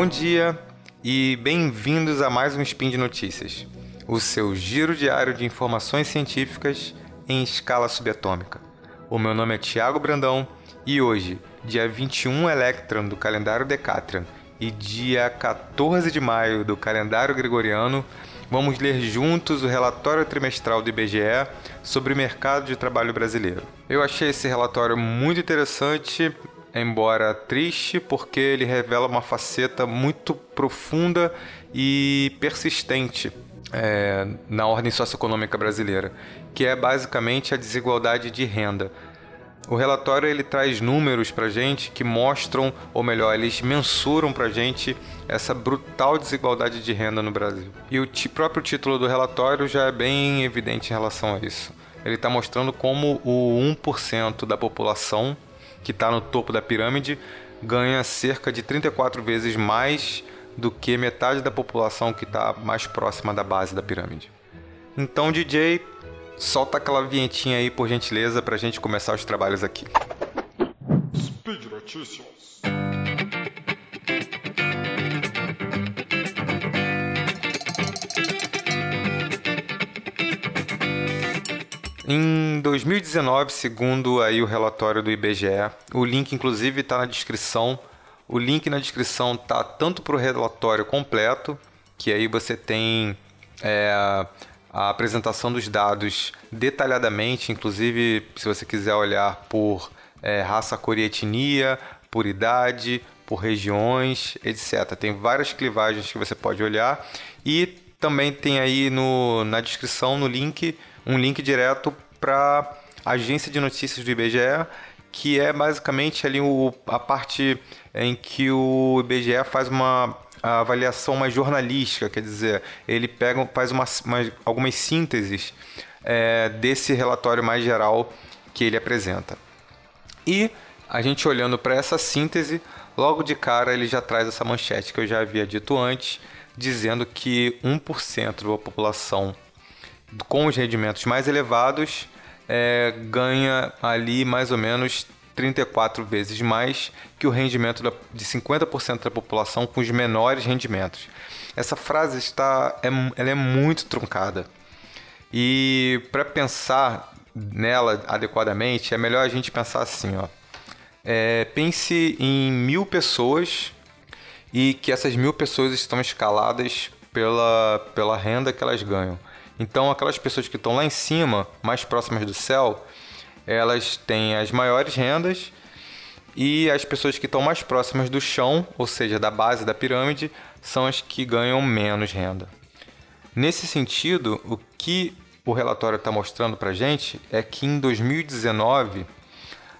Bom dia e bem-vindos a mais um Spin de Notícias, o seu giro diário de informações científicas em escala subatômica. O meu nome é Tiago Brandão e hoje, dia 21 Electron do calendário Decatrian e dia 14 de maio do calendário Gregoriano, vamos ler juntos o relatório trimestral do IBGE sobre o mercado de trabalho brasileiro. Eu achei esse relatório muito interessante embora triste, porque ele revela uma faceta muito profunda e persistente é, na ordem socioeconômica brasileira, que é basicamente a desigualdade de renda. O relatório ele traz números para gente que mostram, ou melhor, eles mensuram para gente essa brutal desigualdade de renda no Brasil. E o próprio título do relatório já é bem evidente em relação a isso. Ele está mostrando como o 1% da população que está no topo da pirâmide, ganha cerca de 34 vezes mais do que metade da população que está mais próxima da base da pirâmide. Então, DJ, solta aquela vinhetinha aí, por gentileza, para a gente começar os trabalhos aqui. Speed Notícias. Em 2019, segundo aí o relatório do IBGE, o link inclusive está na descrição. O link na descrição tá tanto para o relatório completo, que aí você tem é, a apresentação dos dados detalhadamente, inclusive se você quiser olhar por é, raça, cor e etnia, por idade, por regiões, etc. Tem várias clivagens que você pode olhar e também tem aí no, na descrição, no link, um link direto para a agência de notícias do IBGE, que é basicamente ali o, a parte em que o IBGE faz uma avaliação mais jornalística, quer dizer, ele pega, faz uma, uma algumas sínteses é, desse relatório mais geral que ele apresenta. E a gente olhando para essa síntese, logo de cara ele já traz essa manchete que eu já havia dito antes, dizendo que 1% da população com os rendimentos mais elevados é, ganha ali mais ou menos 34 vezes mais que o rendimento de 50% da população com os menores rendimentos. Essa frase está, é, ela é muito truncada. E para pensar nela adequadamente, é melhor a gente pensar assim, ó. É, pense em mil pessoas e que essas mil pessoas estão escaladas pela, pela renda que elas ganham. Então, aquelas pessoas que estão lá em cima, mais próximas do céu, elas têm as maiores rendas e as pessoas que estão mais próximas do chão, ou seja, da base da pirâmide, são as que ganham menos renda. Nesse sentido, o que o relatório está mostrando para gente é que em 2019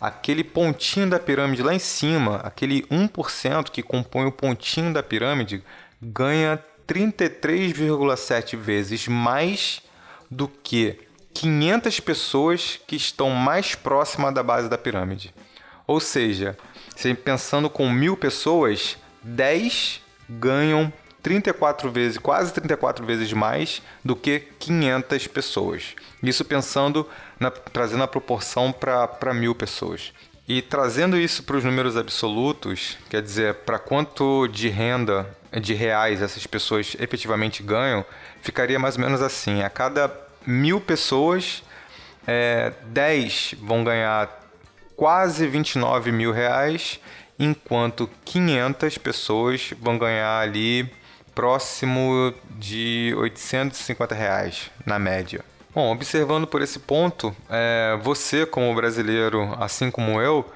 aquele pontinho da pirâmide lá em cima, aquele 1% que compõe o pontinho da pirâmide, ganha 33,7 vezes mais do que 500 pessoas que estão mais próximas da base da pirâmide. Ou seja, se pensando com mil pessoas, 10 ganham 34 vezes, quase 34 vezes mais do que 500 pessoas. Isso pensando, na, trazendo a proporção para mil pessoas. E trazendo isso para os números absolutos, quer dizer, para quanto de renda de reais essas pessoas efetivamente ganham, ficaria mais ou menos assim: a cada mil pessoas, é, 10 vão ganhar quase 29 mil reais, enquanto 500 pessoas vão ganhar ali próximo de 850 reais na média. Bom, observando por esse ponto, é, você como brasileiro, assim como eu,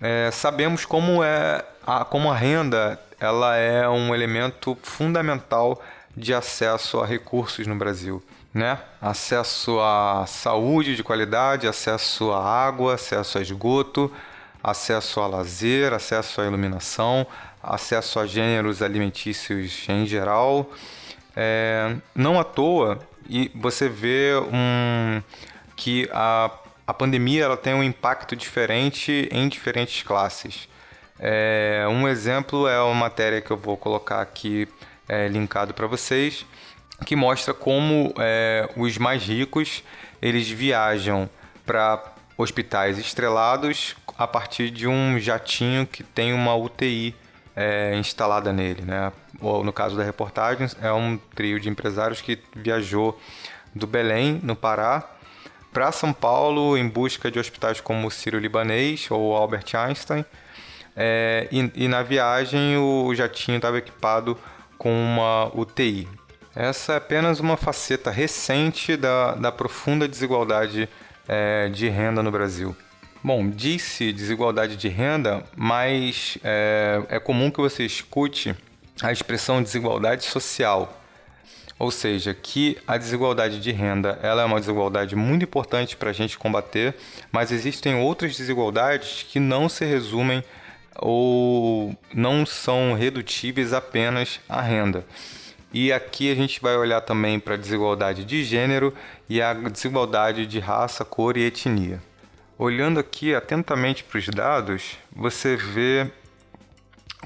é, sabemos como é a, como a renda ela é um elemento fundamental de acesso a recursos no Brasil. Né? Acesso à saúde de qualidade, acesso à água, acesso a esgoto, acesso a lazer, acesso à iluminação, acesso a gêneros alimentícios em geral. É, não à toa e você vê um, que a, a pandemia ela tem um impacto diferente em diferentes classes. É, um exemplo é uma matéria que eu vou colocar aqui é, linkado para vocês, que mostra como é, os mais ricos eles viajam para hospitais estrelados a partir de um jatinho que tem uma UTI é, instalada nele, né? Ou, no caso da reportagem, é um trio de empresários que viajou do Belém, no Pará, para São Paulo em busca de hospitais como o Sírio-Libanês ou Albert Einstein. É, e, e, na viagem o jatinho estava equipado com uma UTI. Essa é apenas uma faceta recente da, da profunda desigualdade é, de renda no Brasil. Bom, disse desigualdade de renda, mas é, é comum que você escute a expressão desigualdade social. Ou seja, que a desigualdade de renda ela é uma desigualdade muito importante para a gente combater, mas existem outras desigualdades que não se resumem ou não são redutíveis apenas à renda. E aqui a gente vai olhar também para a desigualdade de gênero e a desigualdade de raça, cor e etnia. Olhando aqui atentamente para os dados, você vê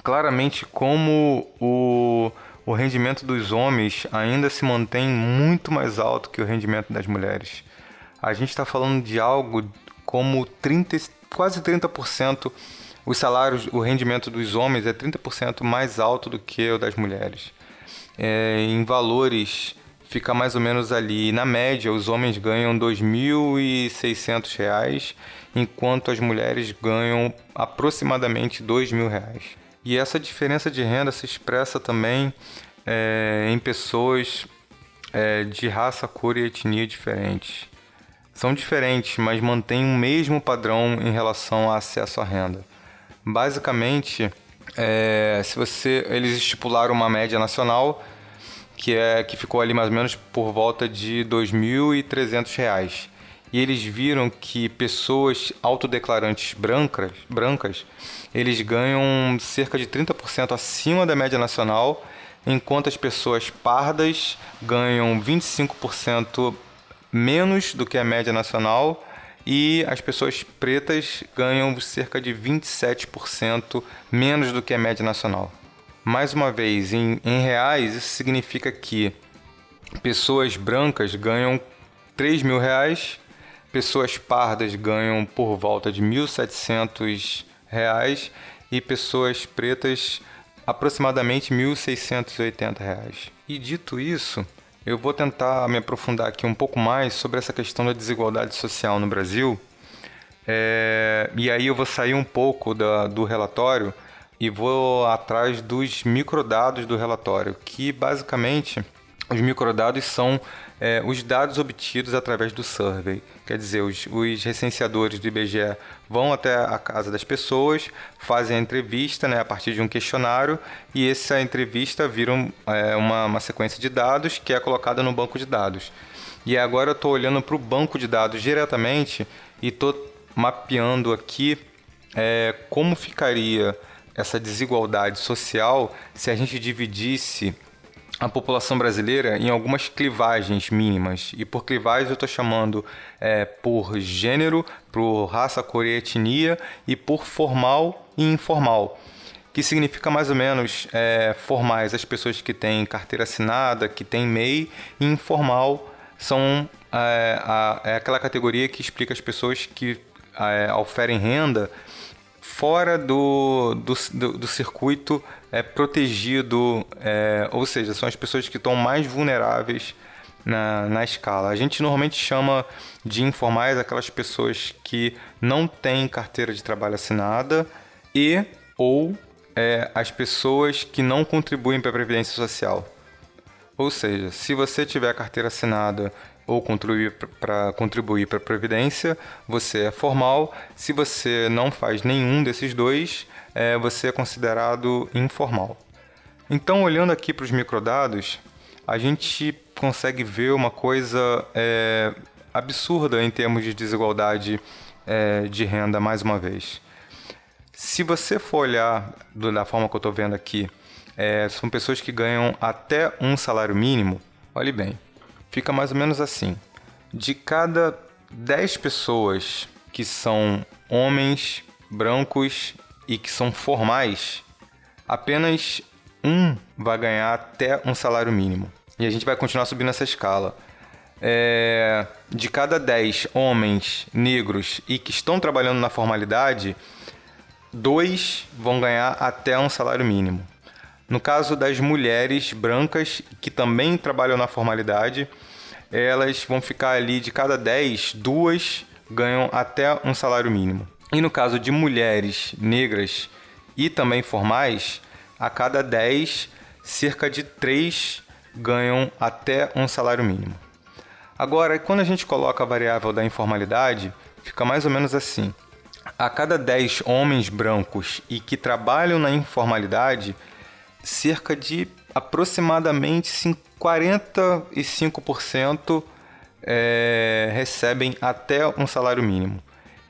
claramente como o, o rendimento dos homens ainda se mantém muito mais alto que o rendimento das mulheres. A gente está falando de algo como 30, quase 30%. Os salários, o rendimento dos homens é 30% mais alto do que o das mulheres é, em valores fica mais ou menos ali. Na média, os homens ganham R$ 2.600, enquanto as mulheres ganham aproximadamente R$ 2.000. E essa diferença de renda se expressa também é, em pessoas é, de raça, cor e etnia diferentes. São diferentes, mas mantêm o mesmo padrão em relação ao acesso à renda. Basicamente, é, se você eles estipularam uma média nacional que é que ficou ali mais ou menos por volta de R$ 2.300 e eles viram que pessoas autodeclarantes brancas, brancas eles ganham cerca de 30% acima da média nacional, enquanto as pessoas pardas ganham 25% menos do que a média nacional e as pessoas pretas ganham cerca de 27% menos do que a média nacional. Mais uma vez, em, em reais, isso significa que pessoas brancas ganham 3 mil reais, pessoas pardas ganham por volta de 1.700 reais e pessoas pretas aproximadamente 1.680 reais. E dito isso, eu vou tentar me aprofundar aqui um pouco mais sobre essa questão da desigualdade social no Brasil. É, e aí eu vou sair um pouco da, do relatório e vou atrás dos microdados do relatório, que basicamente os microdados são é, os dados obtidos através do survey. Quer dizer, os, os, recenseadores do IBGE vão até a casa das pessoas, fazem a entrevista né, a partir de um questionário e essa entrevista vira um, é, uma, uma sequência de dados que é colocada no banco de dados. E agora eu estou olhando para o banco de dados diretamente e estou mapeando aqui é, como ficaria essa desigualdade social se a gente dividisse a população brasileira em algumas clivagens mínimas. E por clivagens eu estou chamando é, por gênero, por raça, cor e etnia e por formal e informal. Que significa mais ou menos é, formais as pessoas que têm carteira assinada, que têm MEI, e informal são é, a, é aquela categoria que explica as pessoas que é, oferem renda fora do, do, do, do circuito é, protegido, é, ou seja, são as pessoas que estão mais vulneráveis na, na escala. A gente normalmente chama de informais aquelas pessoas que não têm carteira de trabalho assinada e ou é, as pessoas que não contribuem para a Previdência Social. Ou seja, se você tiver carteira assinada ou contribuir para contribuir para a previdência, você é formal. Se você não faz nenhum desses dois, é, você é considerado informal. Então, olhando aqui para os microdados, a gente consegue ver uma coisa é, absurda em termos de desigualdade é, de renda, mais uma vez. Se você for olhar do, da forma que eu estou vendo aqui, é, são pessoas que ganham até um salário mínimo. Olhe bem, fica mais ou menos assim: de cada 10 pessoas que são homens brancos e que são formais, apenas um vai ganhar até um salário mínimo. E a gente vai continuar subindo essa escala. É, de cada 10 homens negros e que estão trabalhando na formalidade, dois vão ganhar até um salário mínimo. No caso das mulheres brancas que também trabalham na formalidade, elas vão ficar ali de cada 10, duas ganham até um salário mínimo. E no caso de mulheres negras e também formais, a cada 10, cerca de 3 ganham até um salário mínimo. Agora, quando a gente coloca a variável da informalidade, fica mais ou menos assim. A cada 10 homens brancos e que trabalham na informalidade, cerca de aproximadamente 45% é, recebem até um salário mínimo.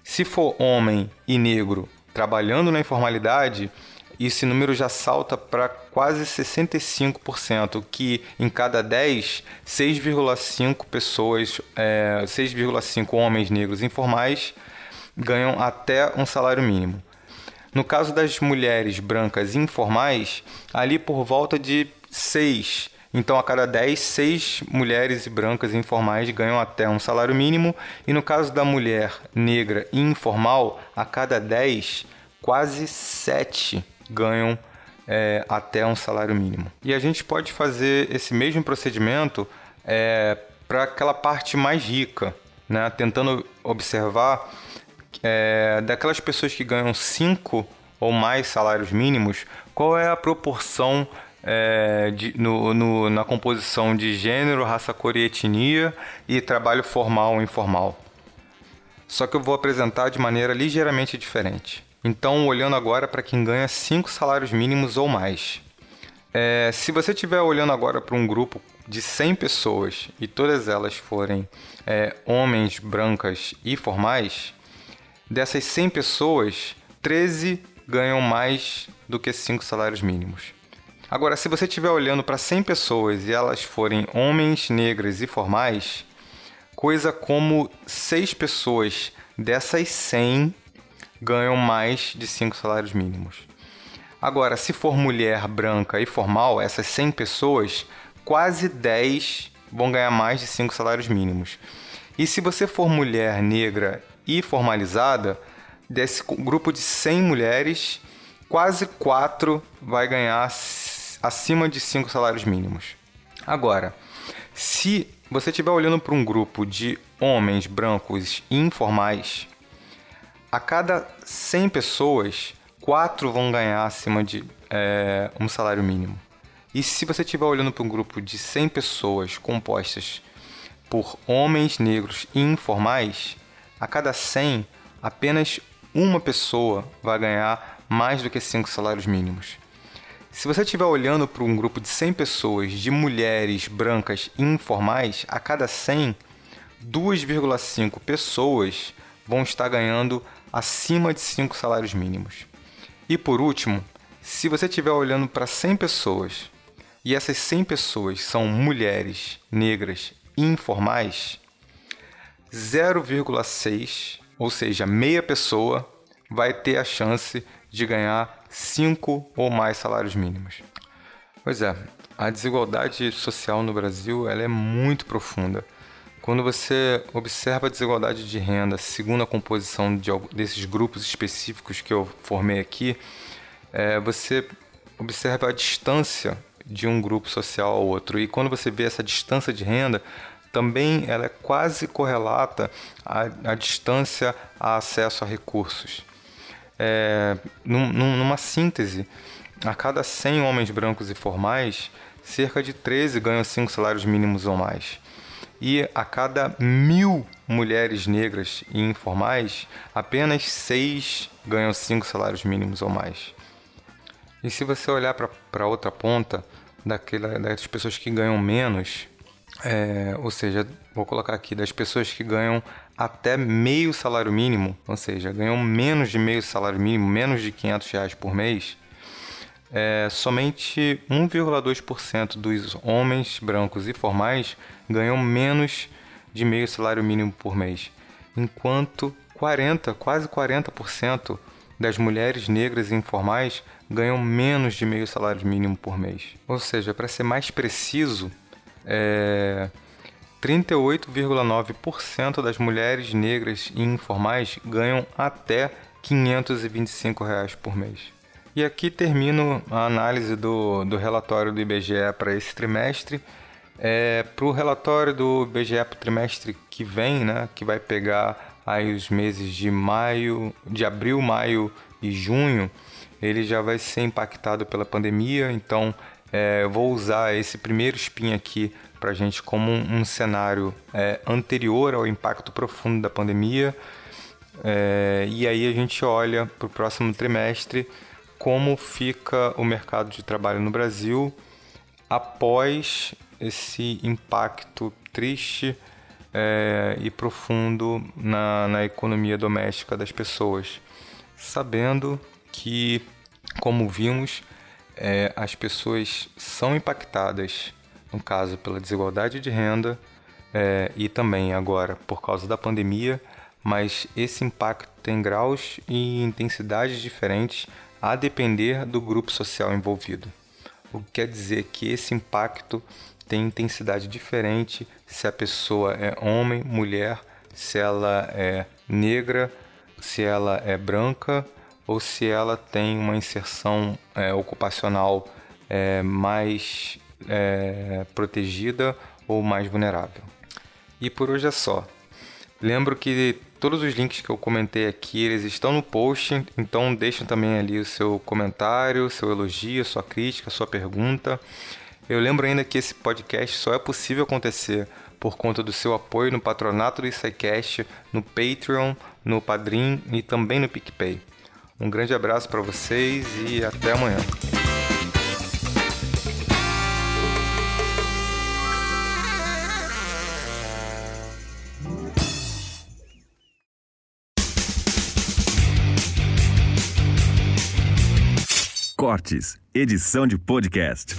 Se for homem e negro trabalhando na informalidade, esse número já salta para quase 65%, que em cada 10, 6,5 pessoas, é, 6,5 homens negros informais ganham até um salário mínimo. No caso das mulheres brancas informais, ali por volta de 6. Então, a cada 10, 6 mulheres brancas informais ganham até um salário mínimo. E no caso da mulher negra informal, a cada 10, quase 7 ganham é, até um salário mínimo. E a gente pode fazer esse mesmo procedimento é, para aquela parte mais rica, né? tentando observar é, daquelas pessoas que ganham 5 ou mais salários mínimos, qual é a proporção é, de, no, no, na composição de gênero, raça, cor e etnia e trabalho formal ou informal? Só que eu vou apresentar de maneira ligeiramente diferente. Então, olhando agora para quem ganha 5 salários mínimos ou mais. É, se você estiver olhando agora para um grupo de 100 pessoas e todas elas forem é, homens, brancas e formais, Dessas 100 pessoas, 13 ganham mais do que 5 salários mínimos. Agora, se você estiver olhando para 100 pessoas e elas forem homens, negras e formais, coisa como 6 pessoas dessas 100 ganham mais de 5 salários mínimos. Agora, se for mulher branca e formal, essas 100 pessoas, quase 10 vão ganhar mais de 5 salários mínimos. E se você for mulher negra e formalizada, desse grupo de 100 mulheres, quase 4 vai ganhar acima de 5 salários mínimos. Agora, se você estiver olhando para um grupo de homens brancos informais, a cada 100 pessoas, 4 vão ganhar acima de é, um salário mínimo. E se você estiver olhando para um grupo de 100 pessoas compostas por homens negros informais, a cada 100, apenas uma pessoa vai ganhar mais do que 5 salários mínimos. Se você estiver olhando para um grupo de 100 pessoas de mulheres brancas informais, a cada 100, 2,5 pessoas vão estar ganhando acima de 5 salários mínimos. E por último, se você estiver olhando para 100 pessoas e essas 100 pessoas são mulheres negras informais, 0,6, ou seja, meia pessoa, vai ter a chance de ganhar 5 ou mais salários mínimos. Pois é, a desigualdade social no Brasil ela é muito profunda. Quando você observa a desigualdade de renda segundo a composição de, desses grupos específicos que eu formei aqui, é, você observa a distância de um grupo social ao outro. E quando você vê essa distância de renda, também ela é quase correlata à, à distância a acesso a recursos. É, num, numa síntese, a cada 100 homens brancos e formais, cerca de 13 ganham 5 salários mínimos ou mais. E a cada mil mulheres negras e informais, apenas 6 ganham 5 salários mínimos ou mais. E se você olhar para outra ponta, daquela, das pessoas que ganham menos, é, ou seja, vou colocar aqui, das pessoas que ganham até meio salário mínimo, ou seja, ganham menos de meio salário mínimo, menos de 500 reais por mês, é, somente 1,2% dos homens brancos e formais ganham menos de meio salário mínimo por mês, enquanto 40, quase 40% das mulheres negras e informais ganham menos de meio salário mínimo por mês. Ou seja, para ser mais preciso, é, 38,9% das mulheres negras e informais ganham até 525 reais por mês. E aqui termino a análise do, do relatório do IBGE para esse trimestre. É, para o relatório do IBGE para o trimestre que vem, né, que vai pegar aí os meses de maio, de abril, maio e junho, ele já vai ser impactado pela pandemia, então é, eu vou usar esse primeiro spin aqui para a gente como um, um cenário é, anterior ao impacto profundo da pandemia. É, e aí a gente olha para o próximo trimestre como fica o mercado de trabalho no Brasil após esse impacto triste é, e profundo na, na economia doméstica das pessoas, sabendo que, como vimos, é, as pessoas são impactadas, no caso, pela desigualdade de renda é, e também agora por causa da pandemia, mas esse impacto tem graus e intensidades diferentes a depender do grupo social envolvido. O que quer dizer que esse impacto tem intensidade diferente se a pessoa é homem, mulher, se ela é negra, se ela é branca ou se ela tem uma inserção é, ocupacional é, mais é, protegida ou mais vulnerável. E por hoje é só. Lembro que todos os links que eu comentei aqui, eles estão no post, então deixem também ali o seu comentário, seu elogio, sua crítica, sua pergunta. Eu lembro ainda que esse podcast só é possível acontecer por conta do seu apoio no patronato do SciCast, no Patreon, no Padrim e também no PicPay. Um grande abraço para vocês e até amanhã. Cortes, edição de podcast.